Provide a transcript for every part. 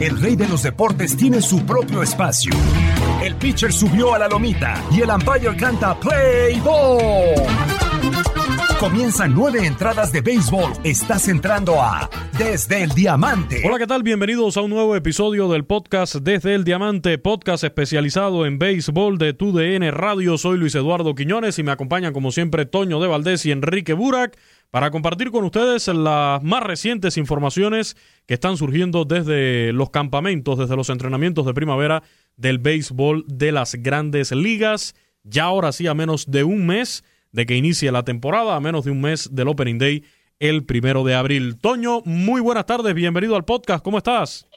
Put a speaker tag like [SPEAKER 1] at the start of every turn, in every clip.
[SPEAKER 1] El rey de los deportes tiene su propio espacio. El pitcher subió a la lomita y el umpire canta Play Ball. Comienzan nueve entradas de béisbol. Estás entrando a Desde el Diamante.
[SPEAKER 2] Hola, ¿qué tal? Bienvenidos a un nuevo episodio del podcast Desde el Diamante, podcast especializado en béisbol de TUDN Radio. Soy Luis Eduardo Quiñones y me acompañan como siempre Toño de Valdés y Enrique Burak para compartir con ustedes las más recientes informaciones que están surgiendo desde los campamentos, desde los entrenamientos de primavera del béisbol de las grandes ligas. Ya ahora sí, a menos de un mes de que inicie la temporada, a menos de un mes del Opening Day, el primero de abril. Toño, muy buenas tardes, bienvenido al podcast, ¿cómo estás?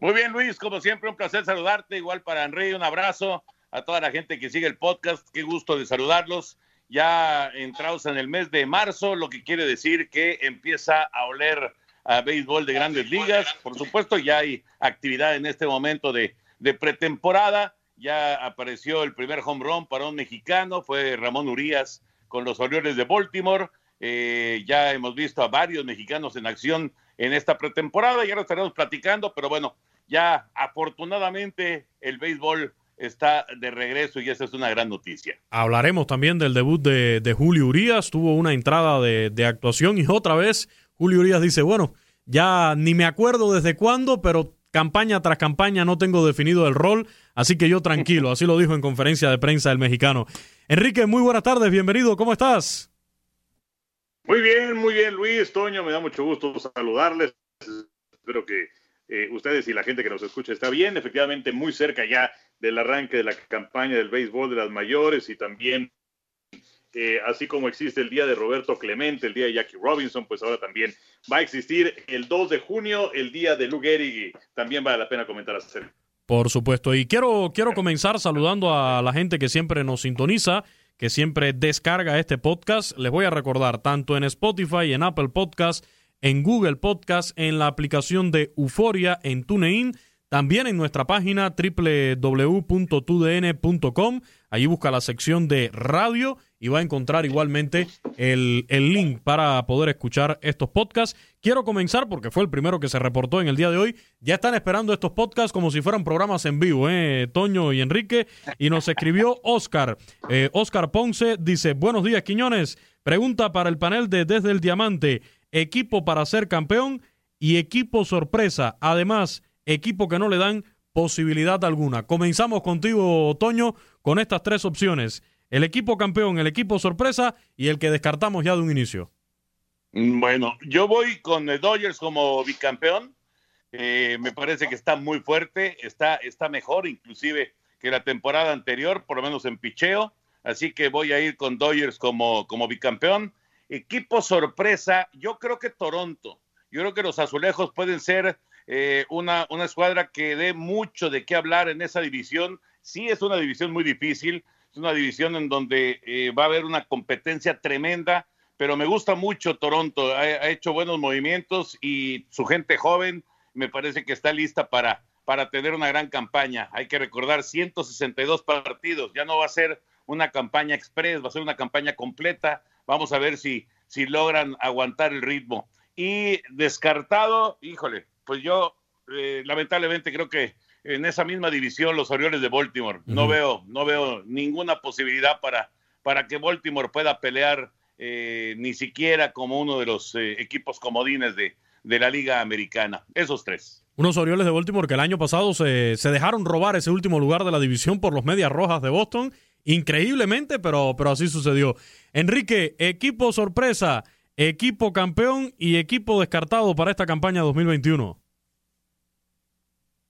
[SPEAKER 3] Muy bien, Luis, como siempre, un placer saludarte, igual para Enrique, un abrazo a toda la gente que sigue el podcast, qué gusto de saludarlos. Ya entrados en el mes de marzo, lo que quiere decir que empieza a oler a béisbol de grandes ligas. Por supuesto, ya hay actividad en este momento de, pretemporada ya apareció el primer home run para un mexicano, fue Ramón Urias con los Orioles de Baltimore. Eh, ya hemos visto a varios mexicanos en acción en esta pretemporada, ya lo estaremos platicando, pero bueno, ya afortunadamente el béisbol está de regreso y esa es una gran noticia.
[SPEAKER 2] Hablaremos también del debut de, Julio Urias, tuvo una entrada de, de actuación y otra vez Julio Urias dice, bueno, ya ni me acuerdo desde cuándo, pero campaña tras campaña no tengo definido el rol, así que yo tranquilo, así lo dijo en conferencia de prensa el mexicano. Enrique, muy buenas tardes, bienvenido, ¿cómo estás?
[SPEAKER 4] Muy bien, muy bien, Luis, Toño, me da mucho gusto saludarles. Espero que eh, ustedes y la gente que nos escucha está bien, efectivamente muy cerca ya del arranque de la campaña del béisbol de las mayores y también así como existe el día de Roberto Clemente, el día de Jackie Robinson, pues ahora también va a existir el 2 de junio, el día de Lou y también vale la pena comentar acerca.
[SPEAKER 2] Por supuesto, y quiero, quiero comenzar saludando a la gente que siempre nos sintoniza, que siempre descarga este podcast. Les voy a recordar, tanto en Spotify, en Apple Podcast, en Google Podcast, en la aplicación de Euforia, en TuneIn, también en nuestra página www.tudn.com. Allí busca la sección de radio y va a encontrar igualmente el, link para poder escuchar estos podcasts. Quiero comenzar porque fue el primero que se reportó en el día de hoy. Ya están esperando estos podcasts como si fueran programas en vivo, ¿eh? Toño y Enrique. Y nos escribió Oscar. Eh, Oscar Ponce dice, buenos días, Quiñones. Pregunta para el panel de Desde el Diamante. Equipo para ser campeón y equipo sorpresa. Además, equipo que no le dan posibilidad alguna. Comenzamos contigo, Toño, con estas tres opciones el equipo campeón, el equipo sorpresa y el que descartamos ya de un inicio.
[SPEAKER 3] Bueno, yo voy con Dodgers como bicampeón. Eh, me parece que está muy fuerte, está, está mejor inclusive que la temporada anterior, por lo menos en picheo. Así que voy a ir con Dodgers como, como bicampeón. Equipo sorpresa, yo creo que Toronto. Yo creo que los azulejos pueden ser eh, una, una escuadra que dé mucho de qué hablar en esa división. Sí es una división muy difícil, es una división en donde eh, va a haber una competencia tremenda, pero me gusta mucho Toronto. Ha, hecho buenos movimientos y su gente joven me parece que está lista para, para tener una gran campaña. Hay que recordar 162 partidos. Ya no va a ser una campaña express, va a ser una campaña completa. Vamos a ver si, si logran aguantar el ritmo. Y descartado, híjole, pues yo eh, lamentablemente creo que en esa misma división los Orioles de Baltimore. No veo, no veo ninguna posibilidad para, para que Baltimore pueda pelear eh, ni siquiera como uno de los eh, equipos comodines de, de, la Liga Americana. Esos tres.
[SPEAKER 2] Unos Orioles de Baltimore que el año pasado se, se, dejaron robar ese último lugar de la división por los Medias Rojas de Boston. Increíblemente, pero, pero así sucedió. Enrique, equipo sorpresa, equipo campeón y equipo descartado para esta campaña 2021.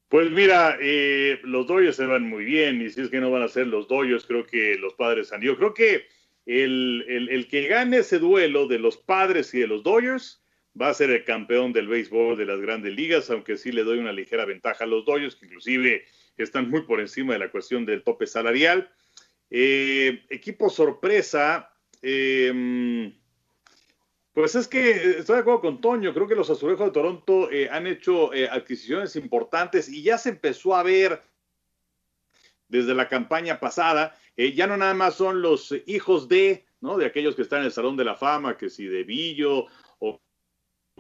[SPEAKER 4] Pues mira, eh, los Dodgers se van muy bien, y si es que no van a ser los Dodgers, creo que los padres han ido. Creo que el, el, que gane ese duelo de los padres y de los Dodgers va a ser el campeón del béisbol de las grandes ligas, aunque sí le doy una ligera ventaja a los Dodgers, que inclusive están muy por encima de la cuestión del tope salarial. Eh, equipo sorpresa, eh, pues es que estoy de acuerdo con Toño, creo que los azulejos de Toronto eh, han hecho adquisiciones importantes y ya se empezó a ver desde la campaña pasada, ya no nada más son los hijos de, ¿no? De aquellos que están en el Salón de la Fama, que si de Villo o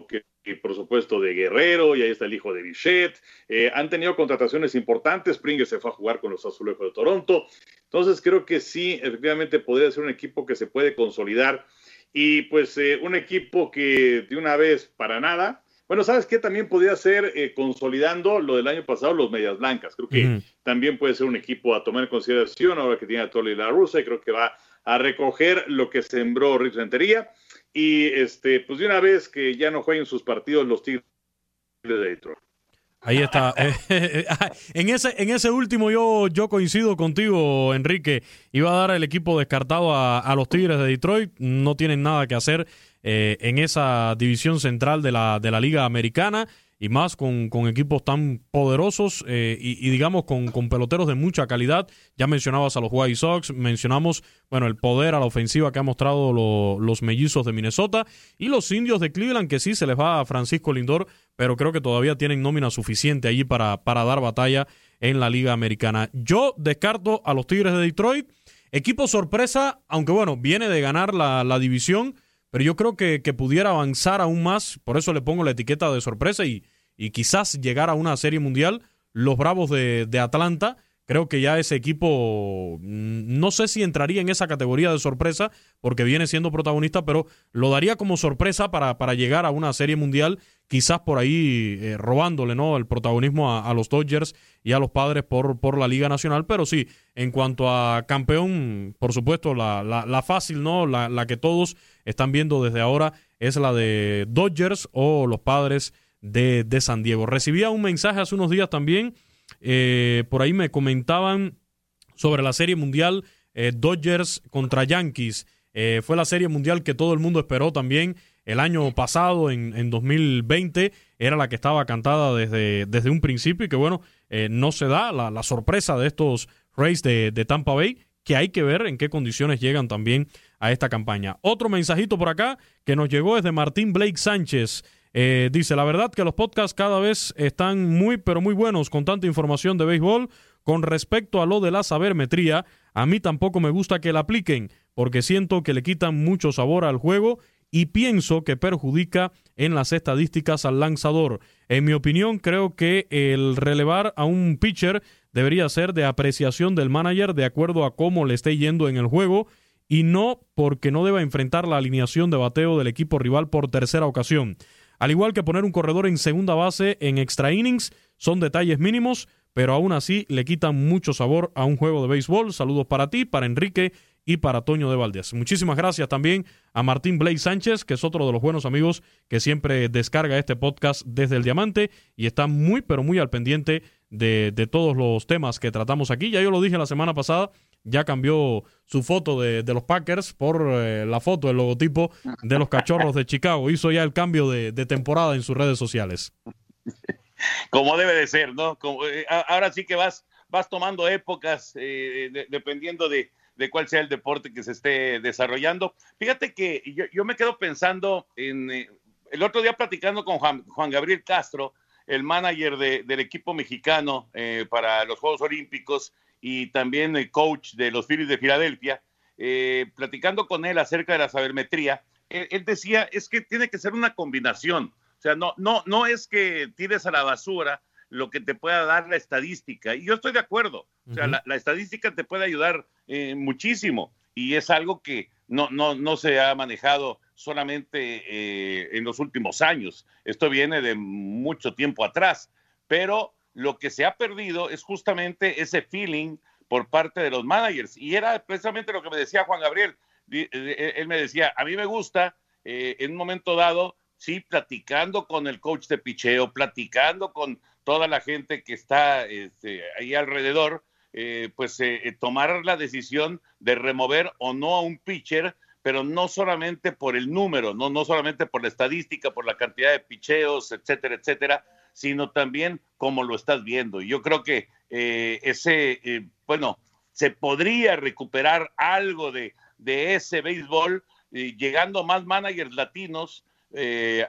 [SPEAKER 4] que por supuesto de Guerrero, y ahí está el hijo de Bichette. Eh, han tenido contrataciones importantes, Springer se fue a jugar con los Azulejos de Toronto. Entonces creo que sí, efectivamente podría ser un equipo que se puede consolidar y pues eh, un equipo que de una vez para nada. Bueno, ¿sabes qué? También podría ser eh, consolidando lo del año pasado, los Medias Blancas. Creo que también puede ser un equipo a tomar en consideración ahora que tiene a Tolly La Rusa y creo que va a recoger lo que sembró Rick Rentería y este, pues de una vez que ya no jueguen sus partidos los Tigres de Detroit.
[SPEAKER 2] Ahí está. en, ese, en ese último yo, yo coincido contigo, Enrique. Iba a dar el equipo descartado a, los Tigres de Detroit. No tienen nada que hacer eh, en esa división central de la, de la Liga Americana y más con, equipos tan poderosos eh, y, digamos con, peloteros de mucha calidad. Ya mencionabas a los White Sox, mencionamos bueno el poder a la ofensiva que ha mostrado los mellizos de Minnesota y los indios de Cleveland, que sí se les va a Francisco Lindor, pero creo que todavía tienen nómina suficiente allí para, para dar batalla en la Liga Americana. Yo descarto a los Tigres de Detroit. Equipo sorpresa, aunque bueno, viene de ganar la, la división pero yo creo que, que, pudiera avanzar aún más, por eso le pongo la etiqueta de sorpresa y, y quizás llegar a una serie mundial. Los Bravos de, de Atlanta, creo que ya ese equipo, mm, no sé si entraría en esa categoría de sorpresa, porque viene siendo protagonista, pero lo daría como sorpresa para, para llegar a una serie mundial, quizás por ahí eh, robándole ¿no? el protagonismo a, los Dodgers y a los padres por, por la Liga Nacional. Pero sí, en cuanto a campeón, por supuesto, la, la, fácil, ¿no? La, la que todos están viendo desde ahora es la de Dodgers o los padres de, de San Diego. Recibía un mensaje hace unos días también, eh, por ahí me comentaban sobre la Serie Mundial eh, Dodgers contra Yankees. Eh, fue la Serie Mundial que todo el mundo esperó también el año pasado, en, en 2020, era la que estaba cantada desde, desde un principio y que bueno, no se da la, la, sorpresa de estos Rays de, de Tampa Bay, que hay que ver en qué condiciones llegan también a esta campaña. Otro mensajito por acá que nos llegó es de Martín Blake Sánchez. Eh, dice, la verdad que los podcasts cada vez están muy, pero muy buenos con tanta información de béisbol. Con respecto a lo de la sabermetría, a mí tampoco me gusta que la apliquen, porque siento que le quitan mucho sabor al juego y pienso que perjudica en las estadísticas al lanzador. En mi opinión, creo que el relevar a un pitcher debería ser de apreciación del manager de acuerdo a cómo le esté yendo en el juego y no porque no deba enfrentar la alineación de bateo del equipo rival por tercera ocasión. Al igual que poner un corredor en segunda base en extra innings, son detalles mínimos, pero aún así le quitan mucho sabor a un juego de béisbol. Saludos para ti, para Enrique y para Toño de Valdés. Muchísimas gracias también a Martín Blake Sánchez, que es otro de los buenos amigos que siempre descarga este podcast desde el Diamante y está muy, pero muy al pendiente de, de todos los temas que tratamos aquí. Ya yo lo dije la semana pasada, ya cambió su foto de, los Packers por eh, la foto, el logotipo de los cachorros de Chicago. Hizo ya el cambio de, temporada en sus redes sociales.
[SPEAKER 3] Como debe de ser, ¿no? Eh, ahora sí que vas, vas tomando épocas eh, dependiendo de, cuál sea el deporte que se esté desarrollando. Fíjate que yo, me quedo pensando en el otro día platicando con Juan, Gabriel Castro, el manager del equipo mexicano para los Juegos Olímpicos y también el coach de los Phillies de Filadelfia, eh, platicando con él acerca de la sabermetría, él, decía, es que tiene que ser una combinación. O sea, no, no, no es que tires a la basura lo que te pueda dar la estadística. Y yo estoy de acuerdo. O sea, la, estadística te puede ayudar eh, muchísimo. Y es algo que no, no, no se ha manejado solamente eh, en los últimos años. Esto viene de mucho tiempo atrás. Pero lo que se ha perdido es justamente ese feeling por parte de los managers. Y era precisamente lo que me decía Juan Gabriel. Eh, eh, él me decía, a mí me gusta eh, en un momento dado, sí, platicando con el coach de picheo, platicando con toda la gente que está este, ahí alrededor, pues tomar la decisión de remover o no a un pitcher pero no solamente por el número, no, no solamente por la estadística, por la cantidad de picheos, etcétera, etcétera, sino también como lo estás viendo. Yo creo que eh, ese, eh, bueno, se podría recuperar algo de, de ese béisbol eh, llegando más managers latinos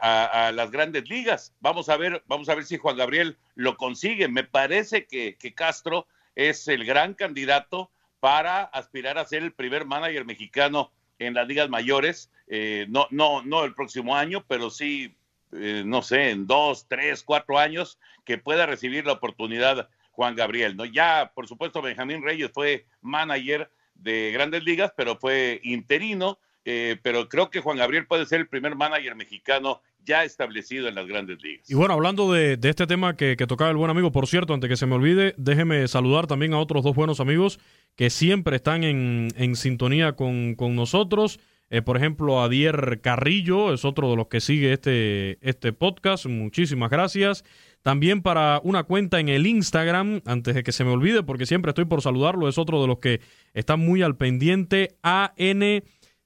[SPEAKER 3] a, las grandes ligas. Vamos a ver, vamos a ver si Juan Gabriel lo consigue. Me parece que, Castro es el gran candidato para aspirar a ser el primer manager mexicano en las ligas mayores, eh, no, no, no el próximo año, pero sí, eh, no sé, en dos, tres, cuatro años, que pueda recibir la oportunidad Juan Gabriel. ¿no? Ya, por supuesto, Benjamín Reyes fue manager de grandes ligas, pero fue interino, eh, pero creo que Juan Gabriel puede ser el primer manager mexicano ya establecido en las grandes ligas.
[SPEAKER 2] Y bueno, hablando de, este tema que, tocaba el buen amigo, por cierto, antes que se me olvide, déjeme saludar también a otros dos buenos amigos que siempre están en, sintonía con, nosotros. Eh, por ejemplo, Adier Carrillo es otro de los que sigue este, este podcast. Muchísimas gracias. También para una cuenta en el Instagram, antes de que se me olvide, porque siempre estoy por saludarlo, es otro de los que están muy al pendiente, AN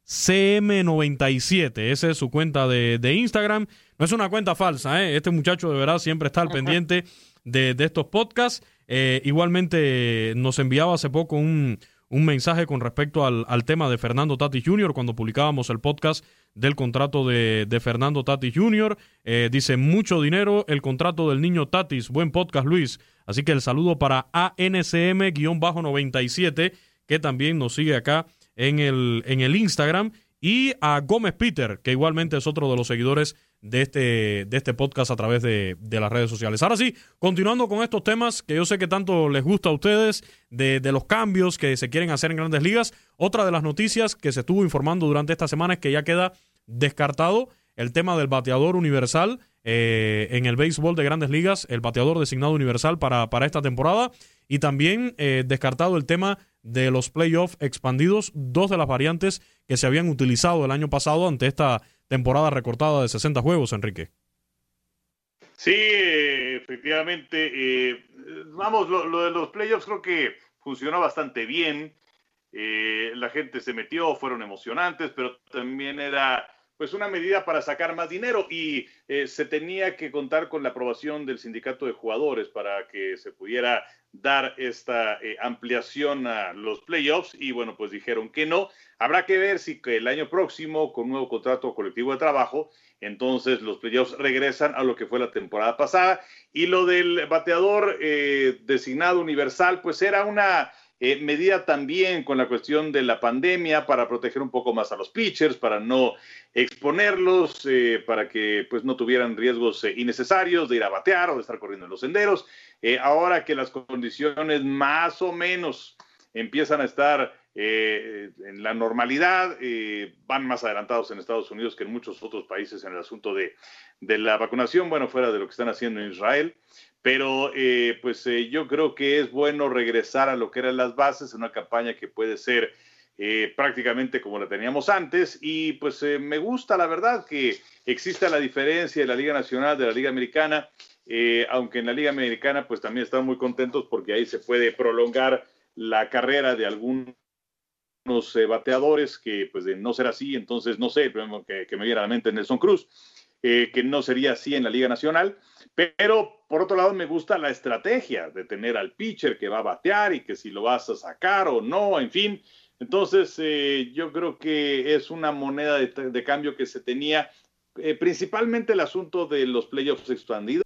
[SPEAKER 2] CM97. Esa es su cuenta de, Instagram. No es una cuenta falsa, ¿eh? Este muchacho de verdad siempre está al pendiente de, estos podcasts. Eh, igualmente nos enviaba hace poco un, mensaje con respecto al, tema de Fernando Tati Jr. cuando publicábamos el podcast del contrato de, Fernando Tati Jr. Eh, dice, mucho dinero, el contrato del niño Tatis. Buen podcast, Luis. Así que el saludo para ANCM-97, que también nos sigue acá en el, en el Instagram. Y a Gómez Peter, que igualmente es otro de los seguidores de este, de este podcast a través de, las redes sociales. Ahora sí, continuando con estos temas que yo sé que tanto les gusta a ustedes, de, los cambios que se quieren hacer en grandes ligas, otra de las noticias que se estuvo informando durante esta semana es que ya queda descartado el tema del bateador universal eh, en el béisbol de grandes ligas, el bateador designado universal para, para esta temporada, y también eh, descartado el tema de los playoffs expandidos, dos de las variantes que se habían utilizado el año pasado ante esta temporada recortada de 60 juegos, Enrique.
[SPEAKER 4] Sí, efectivamente. Eh, vamos, lo, de los playoffs creo que funcionó bastante bien. Eh, la gente se metió, fueron emocionantes, pero también era pues una medida para sacar más dinero y eh, se tenía que contar con la aprobación del sindicato de jugadores para que se pudiera dar esta eh, ampliación a los playoffs y bueno, pues dijeron que no. Habrá que ver si el año próximo, con nuevo contrato colectivo de trabajo, entonces los playoffs regresan a lo que fue la temporada pasada. Y lo del bateador eh, designado universal, pues era una eh, medida también con la cuestión de la pandemia para proteger un poco más a los pitchers, para no exponerlos, eh, para que pues no tuvieran riesgos eh, innecesarios de ir a batear o de estar corriendo en los senderos. ahora que las condiciones más o menos empiezan a estar en la normalidad, van más adelantados en Estados Unidos que en muchos otros países en el asunto de, de la vacunación, bueno, fuera de lo que están haciendo en Israel. Pero eh, pues eh, yo creo que es bueno regresar a lo que eran las bases, una campaña que puede ser eh, prácticamente como la teníamos antes. Y pues me gusta la verdad que exista la diferencia de la Liga Nacional de la Liga Americana, aunque en la Liga Americana pues también están muy contentos porque ahí se puede prolongar la carrera de algunos bateadores que pues de no ser así, entonces no sé, que, que me viene a la mente Nelson Cruz. que no sería así en la Liga Nacional. Pero por otro lado, me gusta la estrategia de tener al pitcher que va a batear y que si lo vas a sacar o no, en fin. Entonces, eh, yo creo que es una moneda de, cambio que se tenía eh, principalmente el asunto de los playoffs expandidos.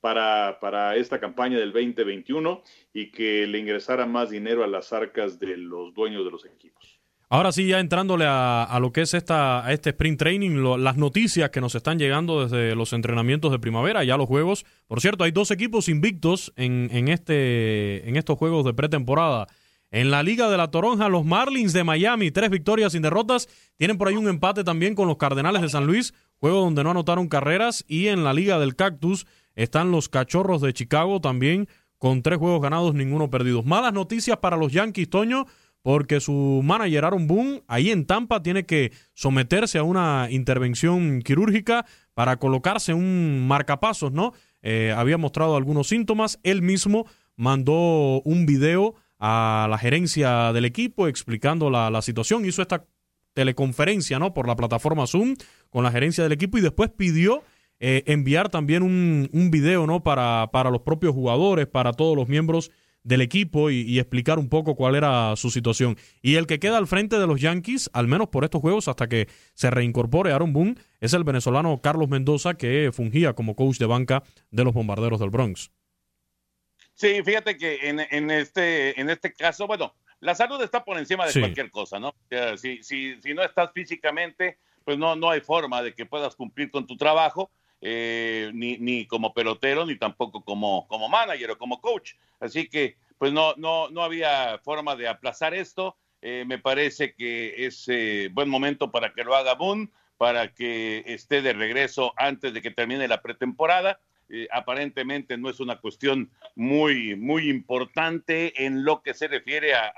[SPEAKER 4] Para, para esta campaña del 2021 y que le ingresara más dinero a las arcas de los dueños de los equipos.
[SPEAKER 2] Ahora sí, ya entrándole a, lo que es esta, a este sprint training, las noticias que nos están llegando desde los entrenamientos de primavera, ya los juegos. Por cierto, hay dos equipos invictos en, en, este, en estos juegos de pretemporada. En la Liga de la Toronja, los Marlins de Miami, tres victorias sin derrotas. Tienen por ahí un empate también con los Cardenales de San Luis, juego donde no anotaron carreras. Y en la Liga del Cactus están los Cachorros de Chicago también con tres juegos ganados, ninguno perdido. Malas noticias para los Yankees, Toño, porque su manager Aaron Boone ahí en Tampa tiene que someterse a una intervención quirúrgica para colocarse un marcapasos, ¿no? Eh, había mostrado algunos síntomas. Él mismo mandó un video a la gerencia del equipo explicando la, situación. Hizo esta teleconferencia, ¿no? Por la plataforma Zoom con la gerencia del equipo y después pidió eh, enviar también un, un video, ¿no? Para, para los propios jugadores, para todos los miembros del equipo y, explicar un poco cuál era su situación. Y el que queda al frente de los Yankees, al menos por estos juegos, hasta que se reincorpore Aaron Boone, es el venezolano Carlos Mendoza, que fungía como coach de banca de los bombarderos del Bronx.
[SPEAKER 3] Sí, fíjate que en, este, en este caso, bueno, la salud está por encima de cualquier cosa, ¿no? si, si, si no estás físicamente, pues no, no hay forma de que puedas cumplir con tu trabajo. Eh, ni, ni, como pelotero, ni tampoco como, como manager o como coach. Así que, pues no, no, no había forma de aplazar esto. Eh, me parece que es eh, buen momento para que lo haga Boone, para que esté de regreso antes de que termine la pretemporada. Aparentemente no es una cuestión muy, muy importante en lo que se refiere a,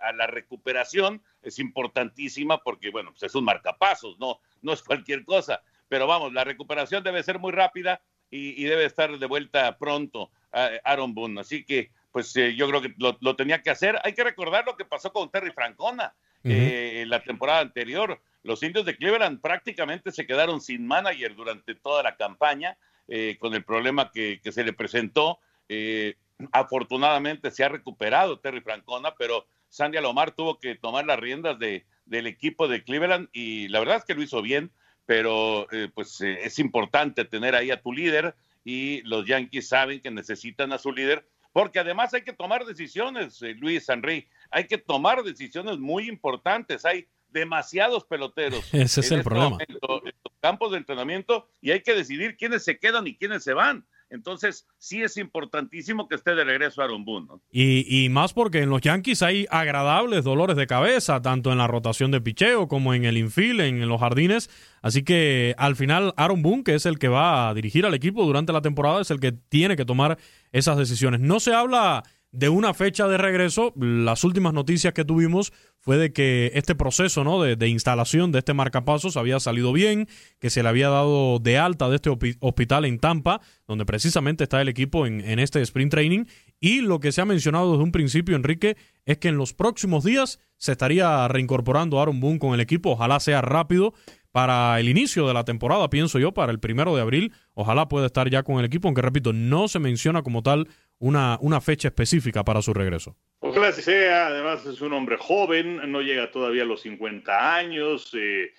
[SPEAKER 3] a, la recuperación. Es importantísima porque, bueno, pues es un marcapasos, no, no es cualquier cosa pero vamos, la recuperación debe ser muy rápida y, debe estar de vuelta pronto Aaron Boone. Así que, pues eh, yo creo que lo, tenía que hacer. Hay que recordar lo que pasó con Terry Francona eh, la temporada anterior. Los indios de Cleveland prácticamente se quedaron sin manager durante toda la campaña eh, con el problema que, se le presentó. afortunadamente se ha recuperado Terry Francona, pero Sandy Alomar tuvo que tomar las riendas de, del equipo de Cleveland y la verdad es que lo hizo bien pero eh, pues eh, es importante tener ahí a tu líder y los Yankees saben que necesitan a su líder, porque además hay que tomar decisiones, eh, Luis Henry, hay que tomar decisiones muy importantes, hay demasiados peloteros.
[SPEAKER 2] Ese es el este problema.
[SPEAKER 3] en los campos de entrenamiento y hay que decidir quiénes se quedan y quiénes se van. Entonces, sí es importantísimo que esté de regreso Aaron Boone. ¿no?
[SPEAKER 2] Y, y, más porque en los Yankees hay agradables dolores de cabeza, tanto en la rotación de picheo como en el infield, en, los jardines. Así que al final, Aaron Boone, que es el que va a dirigir al equipo durante la temporada, es el que tiene que tomar esas decisiones. No se habla de una fecha de regreso. Las últimas noticias que tuvimos fue de que este proceso ¿no? de, instalación de este marcapasos había salido bien, que se le había dado de alta de este hospital en Tampa, donde precisamente está el equipo en, en este sprint training. Y lo que se ha mencionado desde un principio, Enrique, es que en los próximos días se estaría reincorporando Aaron Boone con el equipo. Ojalá sea rápido para el inicio de la temporada, pienso yo, para el primero de abril. Ojalá pueda estar ya con el equipo, aunque repito, no se menciona como tal una, una fecha específica para su regreso.
[SPEAKER 4] Ojalá sea, además es un hombre joven, no llega todavía a los 50 años eh,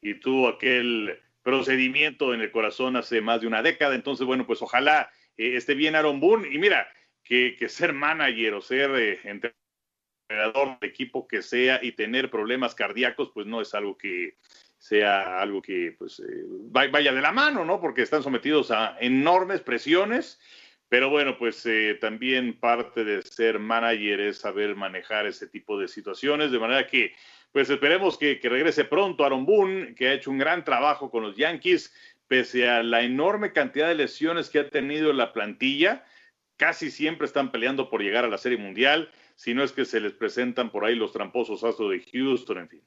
[SPEAKER 4] y tuvo aquel procedimiento en el corazón hace más de una década, entonces bueno, pues ojalá eh, esté bien Aaron Boone y mira, que, ser manager o ser eh, entrenador de equipo que sea y tener problemas cardíacos, pues no es algo que sea algo que pues vaya de la mano, ¿no? Porque están sometidos a enormes presiones pero bueno, pues eh, también parte de ser manager es saber manejar ese tipo de situaciones, de manera que pues esperemos que, regrese pronto Aaron Boone, que ha hecho un gran trabajo con los Yankees, pese a la enorme cantidad de lesiones que ha tenido la plantilla, casi siempre están peleando por llegar a la Serie Mundial, si no es que se les presentan por ahí los tramposos astros de Houston, en fin.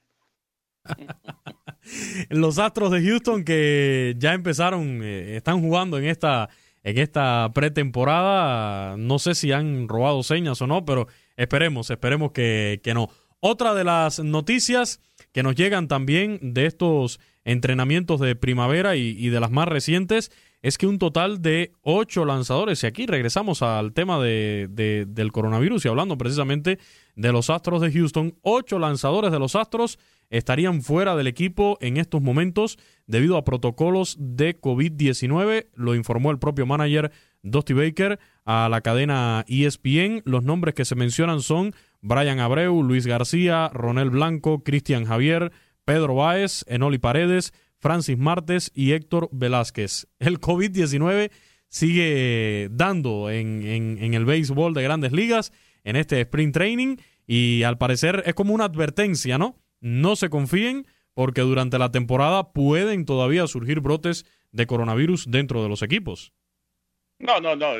[SPEAKER 2] los astros de Houston que ya empezaron, eh, están jugando en esta en esta pretemporada. No sé si han robado señas o no, pero esperemos, esperemos que, no. Otra de las noticias que nos llegan también de estos entrenamientos de primavera y, de las más recientes es que un total de ocho lanzadores, y aquí regresamos al tema de, del coronavirus y hablando precisamente de los Astros de Houston, ocho lanzadores de los Astros estarían fuera del equipo en estos momentos debido a protocolos de COVID-19, lo informó el propio manager Dusty Baker a la cadena ESPN. Los nombres que se mencionan son Brian Abreu, Luis García, Ronel Blanco, Cristian Javier, Pedro Báez, Enoli Paredes, Francis Martes y Héctor Velázquez. El COVID-19 sigue dando en, en, en el béisbol de grandes ligas en este sprint training y al parecer es como una advertencia, ¿no? No se confíen porque durante la temporada pueden todavía surgir brotes de coronavirus dentro de los equipos.
[SPEAKER 3] No, no, no.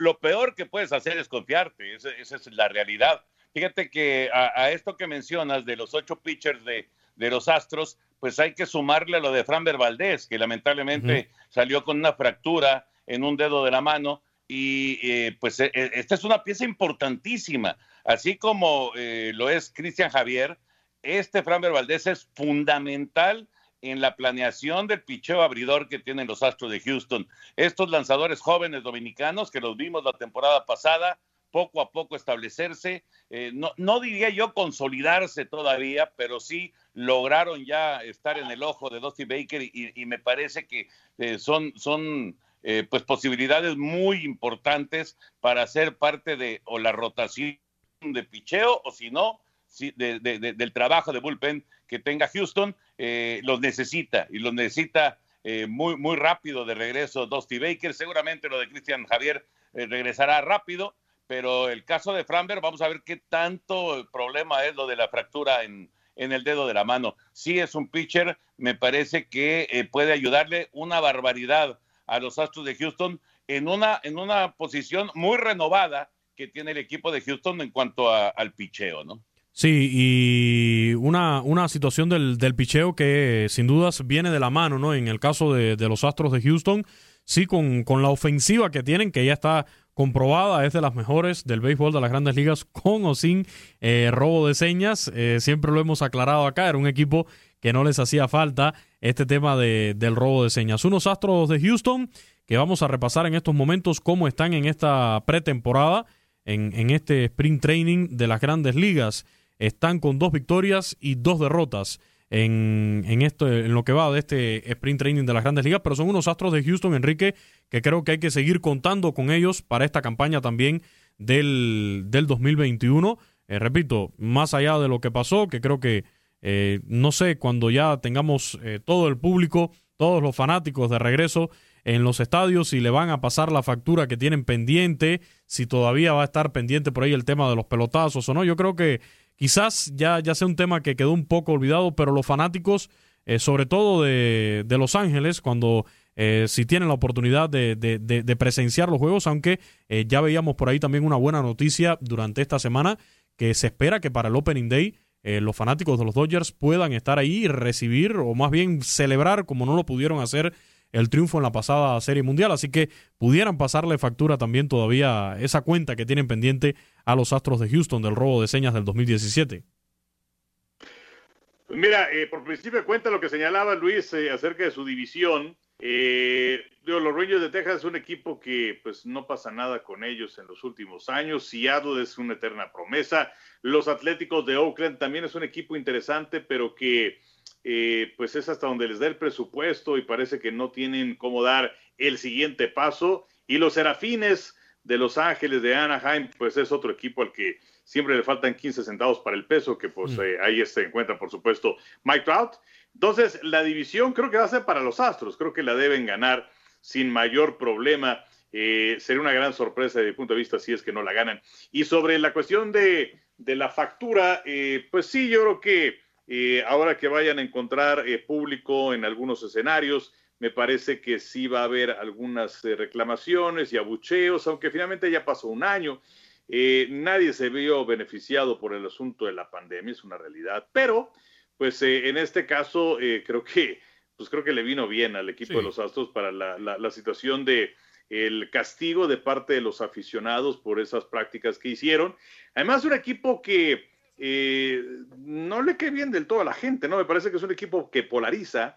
[SPEAKER 3] Lo, peor que puedes hacer es confiarte. Esa, es la realidad. Fíjate que a, esto que mencionas de los ocho pitchers de, de, los Astros, pues hay que sumarle a lo de Framber Valdés, que lamentablemente salió con una fractura en un dedo de la mano. Y eh, pues e, e, esta es una pieza importantísima. Así como eh, lo es Cristian Javier, este Framber Valdés es fundamental en la planeación del picheo abridor que tienen los Astros de Houston. Estos lanzadores jóvenes dominicanos que los vimos la temporada pasada, poco a poco establecerse, eh, no, diría yo consolidarse todavía, pero sí lograron ya estar en el ojo de Dusty Baker y, me parece que eh, son, son eh, pues posibilidades muy importantes para ser parte de o la rotación de picheo o si no, del trabajo de bullpen que tenga Houston, eh, los necesita y los necesita eh, muy, muy rápido de regreso Dusty Baker. Seguramente lo de Cristian Javier eh, regresará rápido, pero el caso de Framber, vamos a ver qué tanto problema es lo de la fractura en, en el dedo de la mano. Si es un pitcher, me parece que puede ayudarle una barbaridad a los Astros de Houston en una, en una posición muy renovada que tiene el equipo de Houston en cuanto al picheo, ¿no?
[SPEAKER 2] Sí, y una, una situación del, del picheo que sin dudas viene de la mano, ¿no? En el caso de, los Astros de Houston, sí, con, con, la ofensiva que tienen, que ya está comprobada, es de las mejores del béisbol de las grandes ligas, con o sin eh, robo de señas. Eh, siempre lo hemos aclarado acá, era un equipo que no les hacía falta este tema de, del robo de señas. Unos Astros de Houston que vamos a repasar en estos momentos cómo están en esta pretemporada, en, en este sprint training de las grandes ligas están con dos victorias y dos derrotas en, en, esto, en lo que va de este sprint training de las grandes ligas, pero son unos astros de Houston, Enrique, que creo que hay que seguir contando con ellos para esta campaña también del, del 2021. Eh, repito, más allá de lo que pasó, que creo que, eh, no sé, cuando ya tengamos eh, todo el público, todos los fanáticos de regreso en los estadios, si le van a pasar la factura que tienen pendiente, si todavía va a estar pendiente por ahí el tema de los pelotazos o no, yo creo que Quizás ya, ya sea un tema que quedó un poco olvidado, pero los fanáticos, eh, sobre todo de, Los Ángeles, cuando eh, si tienen la oportunidad de, de, presenciar los juegos, aunque eh, ya veíamos por ahí también una buena noticia durante esta semana, que se espera que para el Opening Day los fanáticos de los Dodgers puedan estar ahí y recibir, o más bien celebrar, como no lo pudieron hacer el triunfo en la pasada Serie Mundial, así que pudieran pasarle factura también todavía esa cuenta que tienen pendiente a los Astros de Houston del robo de señas del 2017.
[SPEAKER 4] Pues mira, eh, por principio cuenta lo que señalaba Luis eh, acerca de su división, eh, los Rangers de Texas es un equipo que pues no pasa nada con ellos en los últimos años. Seattle es una eterna promesa. Los Atléticos de Oakland también es un equipo interesante, pero que eh, pues es hasta donde les da el presupuesto y parece que no tienen cómo dar el siguiente paso. Y los Serafines de Los Ángeles, de Anaheim, pues es otro equipo al que siempre le faltan 15 centavos para el peso, que pues mm. eh, ahí se encuentra, por supuesto, Mike Trout. Entonces, la división creo que va a ser para los Astros, creo que la deben ganar sin mayor problema. Eh, sería una gran sorpresa desde mi punto de vista si es que no la ganan. Y sobre la cuestión de, de la factura, pues sí, yo creo que eh, ahora que vayan a encontrar eh, público en algunos escenarios, me parece que sí va a haber algunas eh, reclamaciones y abucheos, aunque finalmente ya pasó un año. nadie se vio beneficiado por el asunto de la pandemia, es una realidad, pero pues en este caso creo que pues creo que le vino bien al equipo de los Astros para la, la situación de el castigo de parte de los aficionados por esas prácticas que hicieron. Además, un equipo que eh, no le quede bien del todo a la gente, ¿no? Me parece que es un equipo que polariza.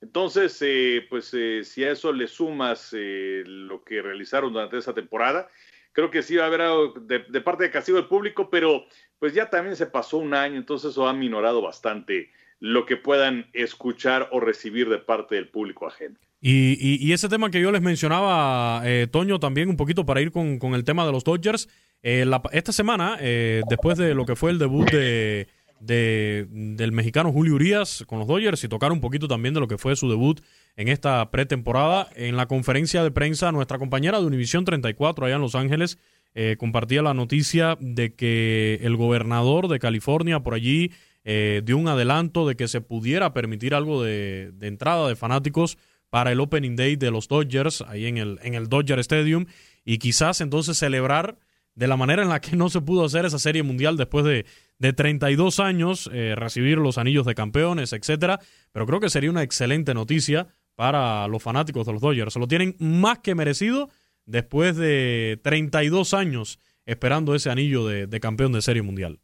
[SPEAKER 4] Entonces, eh, pues eh, si a eso le sumas lo que realizaron durante esa temporada, creo que sí va a haber algo de, parte de castigo del público, pero pues ya también se pasó un año, entonces eso ha minorado bastante lo que puedan escuchar o recibir de parte del público ajeno.
[SPEAKER 2] Y, ese tema que yo les mencionaba, Toño, también un poquito para ir con, con el tema de los Dodgers, eh, esta semana, eh, después de lo que fue el debut de, del mexicano Julio Urias con los Dodgers y tocar un poquito también de lo que fue su debut en esta pretemporada, en la conferencia de prensa, nuestra compañera de Univisión 34 allá en Los Ángeles, eh, compartía la noticia de que el gobernador de California por allí eh, dio un adelanto de que se pudiera permitir algo de, entrada de fanáticos para el Opening Day de los Dodgers, ahí en el, en el Dodger Stadium, y quizás entonces celebrar de la manera en la que no se pudo hacer esa serie mundial después de, de 32 años, eh, recibir los anillos de campeones, etcétera. Pero creo que sería una excelente noticia para los fanáticos de los Dodgers. Se lo tienen más que merecido después de 32 años esperando ese anillo de campeón de serie mundial.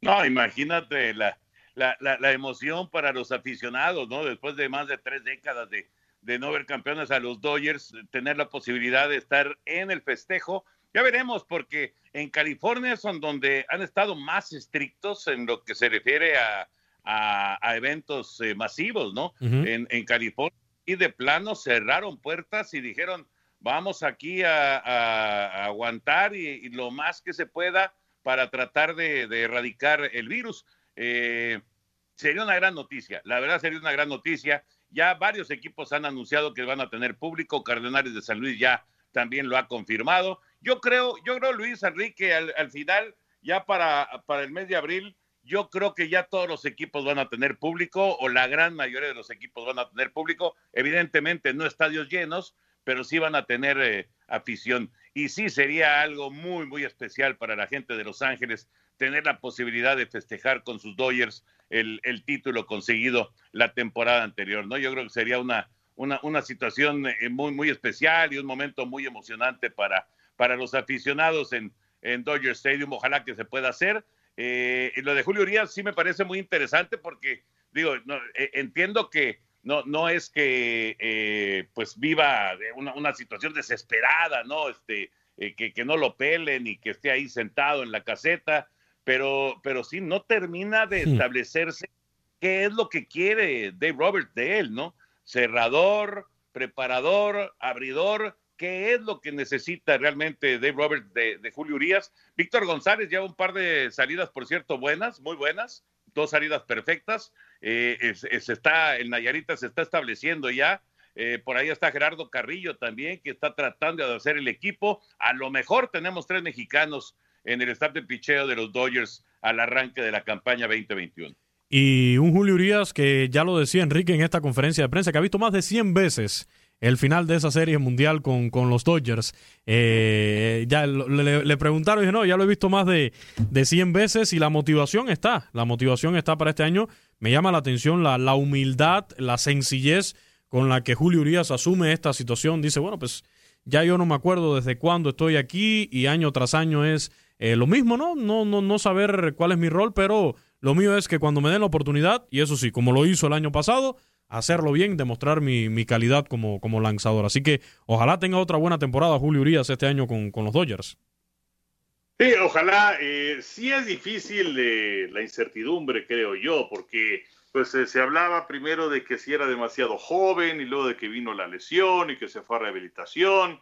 [SPEAKER 3] No, imagínate la, la, la, emoción para los aficionados, ¿no? Después de más de tres décadas de, de no ver campeones a los Dodgers, tener la posibilidad de estar en el festejo. Ya veremos, porque en California son donde han estado más estrictos en lo que se refiere a, a, eventos eh, masivos, ¿no? en, en, California y de plano cerraron puertas y dijeron, vamos aquí a, a aguantar y, y, lo más que se pueda para tratar de, erradicar el virus. Eh, sería una gran noticia, la verdad sería una gran noticia. Ya varios equipos han anunciado que van a tener público, Cardenales de San Luis ya también lo ha confirmado. Yo creo, yo creo Luis Enrique, al, al final, ya para, para el mes de abril, yo creo que ya todos los equipos van a tener público, o la gran mayoría de los equipos van a tener público. Evidentemente no estadios llenos, pero sí van a tener eh, afición. Y sí sería algo muy, muy especial para la gente de Los Ángeles tener la posibilidad de festejar con sus Dodgers el, título conseguido la temporada anterior, ¿no? Yo creo que sería una, una, una situación eh, muy, muy especial y un momento muy emocionante para, para los aficionados en, en Dodger Stadium. Ojalá que se pueda hacer. Eh, lo de Julio Urias sí me parece muy interesante porque, digo, entiendo que no, no es que eh, pues viva una, una, situación desesperada, ¿no? Este, eh, que, que, no lo pelen y que esté ahí sentado en la caseta, pero, pero sí no termina de establecerse qué es lo que quiere Dave Roberts de él, ¿no? Cerrador, preparador, abridor, qué es lo que necesita realmente Dave Roberts de, Julio Urias. Víctor González lleva un par de salidas, por cierto, buenas, muy buenas, dos salidas perfectas. Eh, está, el Nayarita se está estableciendo ya. Eh, por ahí está Gerardo Carrillo también, que está tratando de hacer el equipo. A lo mejor tenemos tres mexicanos en el staff de picheo de los Dodgers al arranque de la campaña 2021.
[SPEAKER 2] Y un Julio Urias que ya lo decía Enrique en esta conferencia de prensa, que ha visto más de 100 veces el final de esa serie mundial con, con los Dodgers. Eh, ya le, preguntaron y dije, no, ya lo he visto más de, de 100 veces y la motivación está, la motivación está para este año. Me llama la atención la, la humildad, la sencillez con la que Julio Urias asume esta situación. Dice, bueno, pues ya yo no me acuerdo desde cuándo estoy aquí y año tras año es eh, lo mismo, ¿no? ¿no? No, no saber cuál es mi rol, pero lo mío es que cuando me den la oportunidad, y eso sí, como lo hizo el año pasado, hacerlo bien, demostrar mi, mi calidad como, como lanzador. Así que ojalá tenga otra buena temporada Julio Urias este año con, con los Dodgers.
[SPEAKER 4] Sí, ojalá. Eh, sí es difícil la incertidumbre, creo yo, porque pues se hablaba primero de que si era demasiado joven y luego de que vino la lesión y que se fue a rehabilitación.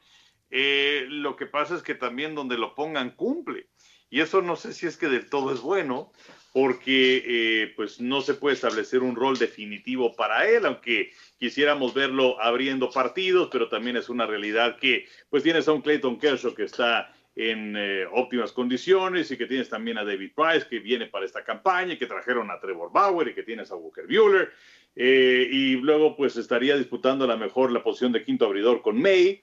[SPEAKER 4] Eh, lo que pasa es que también donde lo pongan cumple. Y eso no sé si es que del todo es bueno, porque eh, pues no se puede establecer un rol definitivo para él, aunque quisiéramos verlo abriendo partidos, pero también es una realidad que pues tienes a un Clayton Kershaw que está en eh, óptimas condiciones y que tienes también a David Price que viene para esta campaña y que trajeron a Trevor Bauer y que tienes a Walker Bueller eh, y luego pues estaría disputando a lo mejor la posición de quinto abridor con May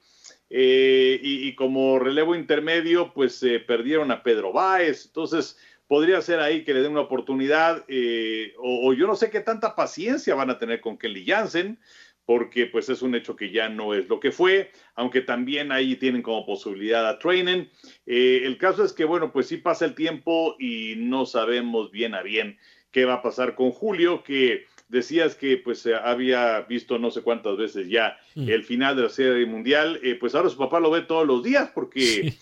[SPEAKER 4] y, y, como relevo intermedio pues perdieron a Pedro Báez entonces podría ser ahí que le den una oportunidad, eh, o, yo no sé qué tanta paciencia van a tener con Kelly Jansen, porque pues es un hecho que ya no es lo que fue, aunque también ahí tienen como posibilidad a Trainen. Eh, el caso es que, bueno, pues sí pasa el tiempo y no sabemos bien a bien qué va a pasar con Julio, que decías que pues había visto no sé cuántas veces ya mm. el final de la serie mundial, eh, pues ahora su papá lo ve todos los días porque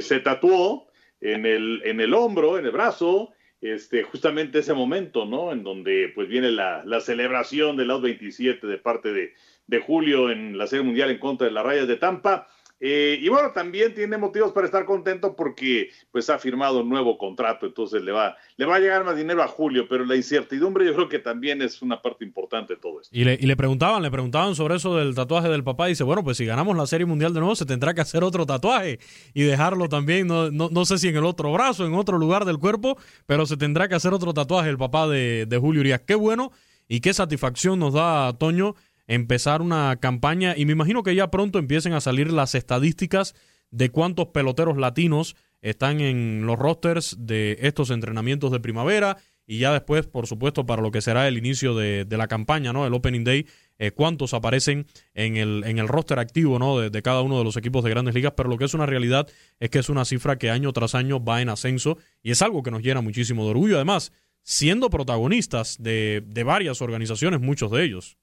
[SPEAKER 4] se tatuó en el, en el hombro, en el brazo, este, justamente ese momento, ¿no? En donde pues viene la, la celebración del out 27 de parte de, de, Julio en la Serie Mundial en contra de las rayas de Tampa. Eh, y bueno, también tiene motivos para estar contento porque pues ha firmado un nuevo contrato, entonces le va, le va a llegar más dinero a Julio, pero la incertidumbre yo creo que también es una parte importante de todo esto.
[SPEAKER 2] Y le, y le preguntaban, le preguntaban sobre eso del tatuaje del papá y dice, bueno, pues si ganamos la Serie Mundial de nuevo se tendrá que hacer otro tatuaje y dejarlo también, no, no, no sé si en el otro brazo, en otro lugar del cuerpo, pero se tendrá que hacer otro tatuaje el papá de, de Julio Urias. Qué bueno y qué satisfacción nos da, Toño, empezar una campaña y me imagino que ya pronto empiecen a salir las estadísticas de cuántos peloteros latinos están en los rosters de estos entrenamientos de primavera y ya después, por supuesto, para lo que será el inicio de, de la campaña, ¿no? El Opening Day, eh, cuántos aparecen en el, en el roster activo, ¿no? De, cada uno de los equipos de grandes ligas, pero lo que es una realidad es que es una cifra que año tras año va en ascenso y es algo que nos llena muchísimo de orgullo, además, siendo protagonistas de, de varias organizaciones, muchos de ellos.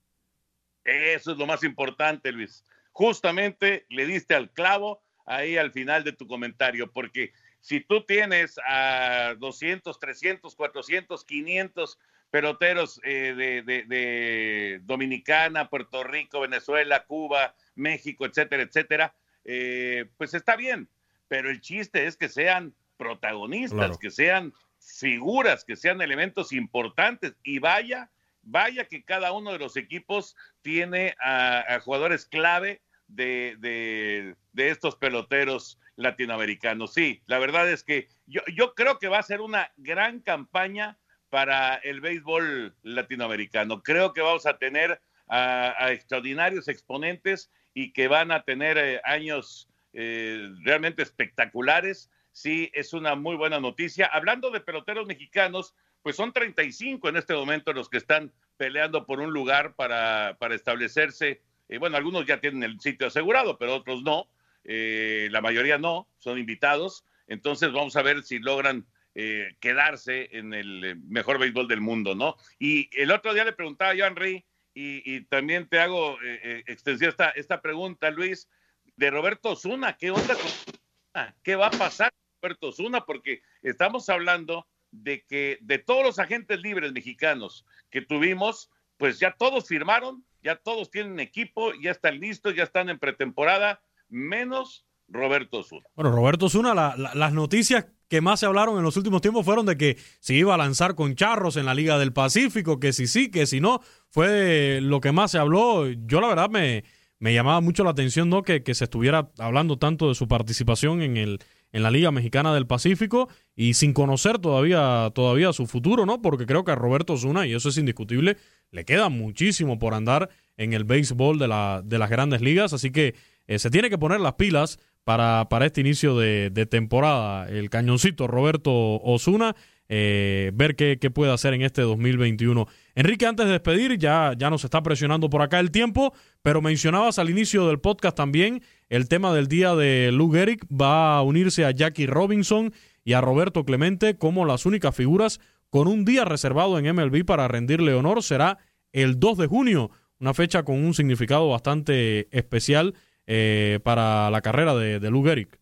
[SPEAKER 3] Eso es lo más importante, Luis. Justamente le diste al clavo ahí al final de tu comentario, porque si tú tienes a 200, 300, 400, 500 peloteros eh, de, de, de, Dominicana, Puerto Rico, Venezuela, Cuba, México, etcétera, etcétera, eh, pues está bien, pero el chiste es que sean protagonistas, claro. que sean figuras, que sean elementos importantes y vaya vaya que cada uno de los equipos tiene a, jugadores clave de, de, estos peloteros latinoamericanos. Sí, la verdad es que yo, creo que va a ser una gran campaña para el béisbol latinoamericano. Creo que vamos a tener a extraordinarios exponentes y que van a tener eh, años eh, realmente espectaculares. Sí, es una muy buena noticia. Hablando de peloteros mexicanos, pues son 35 en este momento los que están peleando por un lugar para, para establecerse. Eh, bueno, algunos ya tienen el sitio asegurado, pero otros no. Eh, la mayoría no, son invitados. Entonces vamos a ver si logran eh, quedarse en el mejor béisbol del mundo, ¿no? Y el otro día le preguntaba a Henry, y, y también te hago eh, extensión esta, esta pregunta, Luis, de Roberto Osuna. ¿Qué onda con ¿Qué va a pasar con Roberto Osuna? Porque estamos hablando de que de todos los agentes libres mexicanos que tuvimos, pues ya todos firmaron, ya todos tienen equipo, ya están listos, ya están en pretemporada, menos Roberto Osuna.
[SPEAKER 2] Bueno, Roberto la, la, las noticias que más se hablaron en los últimos tiempos fueron de que se iba a lanzar con charros en la Liga del Pacífico, que si sí, que si no, fue lo que más se habló. Yo la verdad me, me llamaba mucho la atención ¿no? que, que se estuviera hablando tanto de su participación en el en la Liga Mexicana del Pacífico y sin conocer todavía, todavía su futuro, ¿no? Porque creo que a Roberto Zuna, y eso es indiscutible, le queda muchísimo por andar en el béisbol de, la, de las grandes ligas, así que eh, se tiene que poner las pilas para, para este inicio de, de temporada. El cañoncito Roberto Osuna, eh, ver qué, qué, puede hacer en este 2021. Enrique, antes de despedir, ya, ya nos está presionando por acá el tiempo, pero mencionabas al inicio del podcast también el tema del día de Lou Gehrig va a unirse a Jackie Robinson y a Roberto Clemente como las únicas figuras con un día reservado en MLB para rendirle honor. Será el 2 de junio, una fecha con un significado bastante especial eh, para la carrera de, de Lou Gehrig.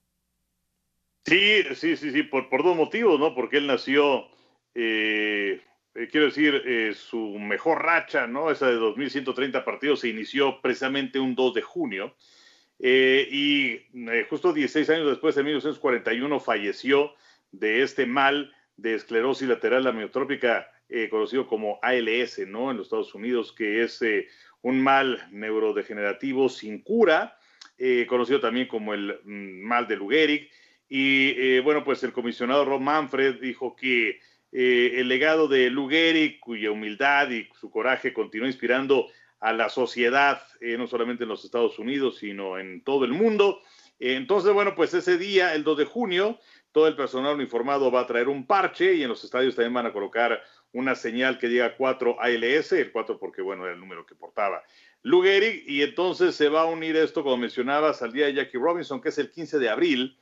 [SPEAKER 4] Sí, sí, sí, sí, por, por dos motivos, ¿no? Porque él nació, eh, quiero decir, eh, su mejor racha, ¿no? Esa de 2.130 partidos se inició precisamente un 2 de junio. Eh, y eh, justo 16 años después, en 1941, falleció de este mal de esclerosis lateral amiotrópica, eh, conocido como ALS, ¿no? En los Estados Unidos, que es eh, un mal neurodegenerativo sin cura, conocido también como el mm, mal de Lou Y bueno, pues el comisionado Rob Manfred dijo que el legado de Lou Gehrig, cuya humildad y su coraje continuó inspirando a la sociedad, eh, no solamente en los Estados Unidos, sino en todo el mundo. Eh, entonces, bueno, pues ese día, el 2 de junio, todo el personal uniformado va a traer un parche y en los estadios también van a colocar una señal que diga 4 ALS, el 4 porque, bueno, era el número que portaba Lou Gehrig, y entonces se va a unir esto, como mencionabas, al día de Jackie Robinson, que es el 15 de abril,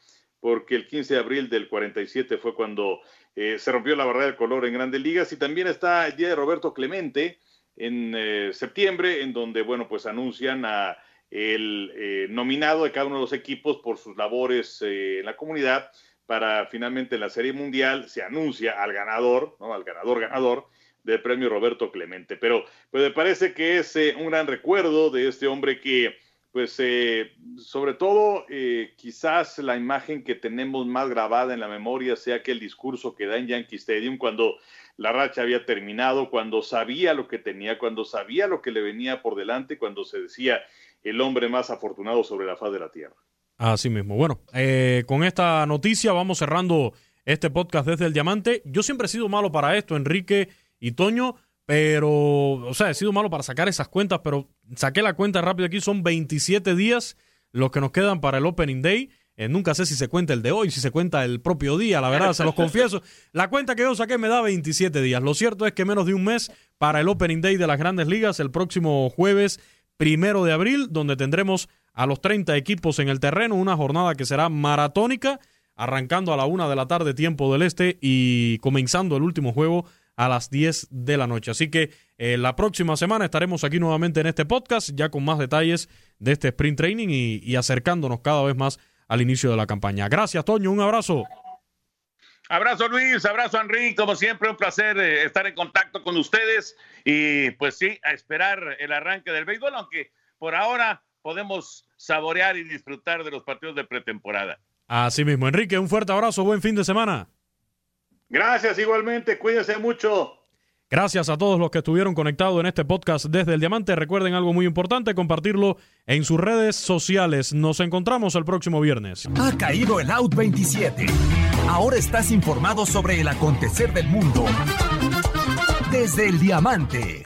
[SPEAKER 4] porque el 15 de abril del 47 fue cuando eh, se rompió la barrera del color en grandes ligas, y también está el día de Roberto Clemente, en eh, septiembre, en donde, bueno, pues anuncian a el eh, nominado de cada uno de los equipos por sus labores eh, en la comunidad para finalmente en la Serie Mundial se anuncia al ganador, ¿no? al ganador ganador del premio Roberto Clemente. Pero, pues me parece que es un gran recuerdo de este hombre que pues eh, sobre todo eh, quizás la imagen que tenemos más grabada en la memoria sea aquel discurso que da en Yankee Stadium cuando la racha había terminado, cuando sabía lo que tenía, cuando sabía lo que le venía por delante, cuando se decía el hombre más afortunado sobre la faz de la tierra.
[SPEAKER 2] Así mismo. Bueno, eh, con esta noticia vamos cerrando este podcast desde el Diamante. Yo siempre he sido malo para esto, Enrique y Toño, pero, o sea, he sido malo para sacar esas cuentas, pero saqué la cuenta rápido aquí, son 27 días los que nos quedan para el Opening Day. Eh, nunca sé si se cuenta el de hoy, si se cuenta el propio día, la verdad, se los confieso. La cuenta que yo saqué me da 27 días. Lo cierto es que menos de un mes para el Opening Day de las grandes ligas, el próximo jueves primero de abril, donde tendremos a los 30 equipos en el terreno, una jornada que será maratónica, arrancando a la una de la tarde, tiempo del este, y comenzando el último juego a las 10 de la noche. Así que eh, la próxima semana estaremos aquí nuevamente en este podcast, ya con más detalles de este sprint training y, acercándonos cada vez más al inicio de la campaña. Gracias, Toño, un abrazo.
[SPEAKER 3] Abrazo Luis, abrazo Enrique, como siempre un placer eh, estar en contacto con ustedes y pues sí, a esperar el arranque del béisbol, aunque por ahora podemos saborear y disfrutar de los partidos de pretemporada.
[SPEAKER 2] Así mismo, Enrique, un fuerte abrazo, buen fin de semana.
[SPEAKER 4] Gracias igualmente, cuídense mucho.
[SPEAKER 2] Gracias a todos los que estuvieron conectados en este podcast desde el Diamante. Recuerden algo muy importante, compartirlo en sus redes sociales. Nos encontramos el próximo viernes.
[SPEAKER 1] Ha caído el Out 27. Ahora estás informado sobre el acontecer del mundo desde el Diamante.